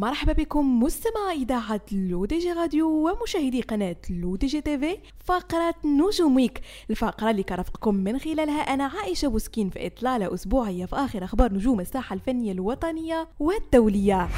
مرحبا بكم مستمعي إذاعة L'ODJ Radio ومشاهدي قناة L'ODJ TV فقرة نجوم Week. الفقرة اللي كنرافقكم من خلالها أنا عائشة بوسكين في إطلالة أسبوعية في آخر أخبار نجوم الساحة الفنية الوطنية والدولية.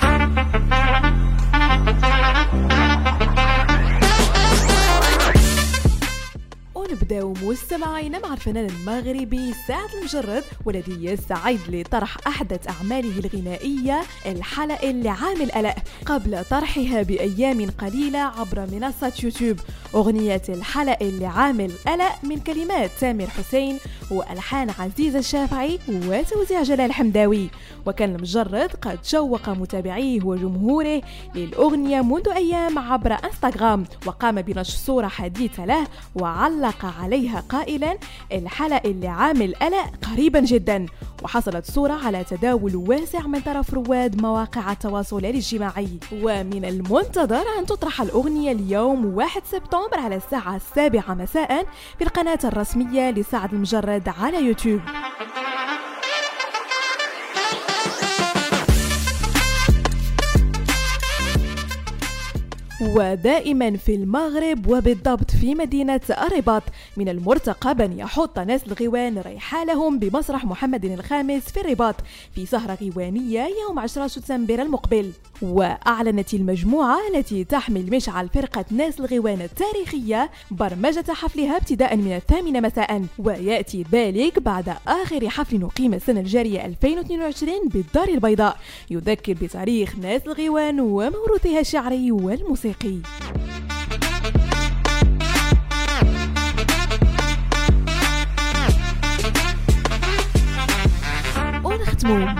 ونبداو مستمعينا مع الفنان المغربي سعد المجرد والذي يستعد لطرح أحدث أعماله الغنائية الحلق اللي عامل قلق قبل طرحها بأيام قليلة عبر منصة يوتيوب أغنية الحلقة لعام الالاء من كلمات تامر حسين وألحان عزيز الشافعي وتوزيع جلال حمداوي. وكان المجرد قد شوق متابعيه وجمهوره للأغنية منذ أيام عبر إنستغرام وقام بنشر صورة حديثة له وعلق عليها قائلا الحلقة اللي عامل قلق قريبا جدا. وحصلت صورة على تداول واسع من طرف رواد مواقع التواصل الاجتماعي. ومن المنتظر أن تطرح الأغنية اليوم 1 سبتمبر على الساعة السابعة مساء في القناة الرسمية لسعد المجرد على يوتيوب. ودائما في المغرب وبالضبط في مدينة الرباط من المرتقب أن يحط ناس الغوان ريحالهم بمسرح محمد الخامس في الرباط في سهرة غوانية يوم 10 سبتمبر المقبل. وأعلنت المجموعة التي تحمل مشعل فرقة ناس الغوان التاريخية برمجة حفلها ابتداء من الثامنة مساء ويأتي ذلك بعد آخر حفل نقيم السنة الجارية 2022 بالدار البيضاء يذكر بتاريخ ناس الغوان وموروثها الشعري والموسيقي.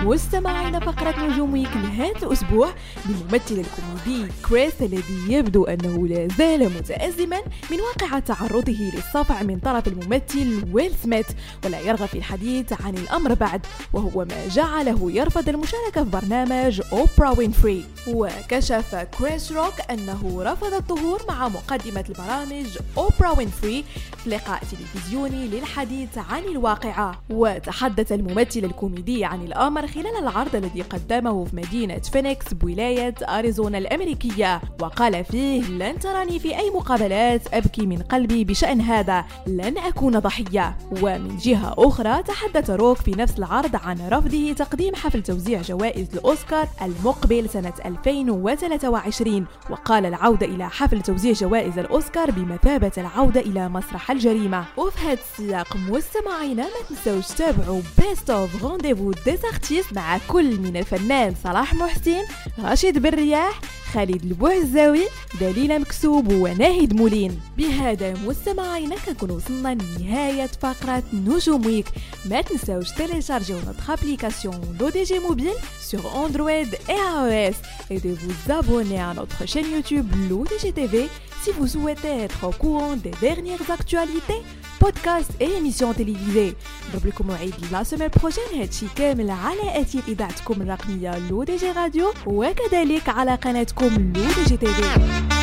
مستمعينا فقرة نجوم week لهذا الأسبوع بالممثل الكوميدي كريس الذي يبدو أنه لا زال متأزما من واقع تعرضه للصفع من طرف الممثل ويل سميث ولا يرغب في الحديث عن الأمر بعد وهو ما جعله يرفض المشاركة في برنامج أوبرا وينفري وكشف كريس روك أنه رفض الظهور مع مقدمة البرامج أوبرا وينفري في لقاء تلفزيوني للحديث عن الواقعة. وتحدث الممثل الكوميدي عن الأمر خلال العرض الذي قدمه في مدينة فينيكس بولاية أريزونا الأمريكية. وقال فيه لن تراني في أي مقابلات أبكي من قلبي بشأن هذا لن أكون ضحية. ومن جهة أخرى تحدث روك في نفس العرض عن رفضه تقديم حفل توزيع جوائز الأوسكار المقبل سنة 2023 وقال العودة إلى حفل توزيع جوائز الأوسكار بمثابة العودة إلى مسرح الجريمة. وفي هذا السياق مستمعينا ما تنسوش تتابعوا best of rendez-vous des artistes مع كل من الفنان صلاح محسن رشيد بن رياح خالد البوعزاوي دليل مكسوب وناهد مولين بهذا مستمعينا كنكون وصلنا لنهاية فقرة نجوم week ما تنساوش télécharger notre application l'ODJ mobile sur Android et iOS et de vous abonner à notre chaîne YouTube l'ODJ TV si vous souhaitez être au courant des dernières actualités podcasts et émissions télévisées نضرب لكم موعد la semaine prochaine هادشي كامل على اثير إذاعتكم الرقمية l'ODJ Radio وكذلك على قناتكم لو دي جي تي في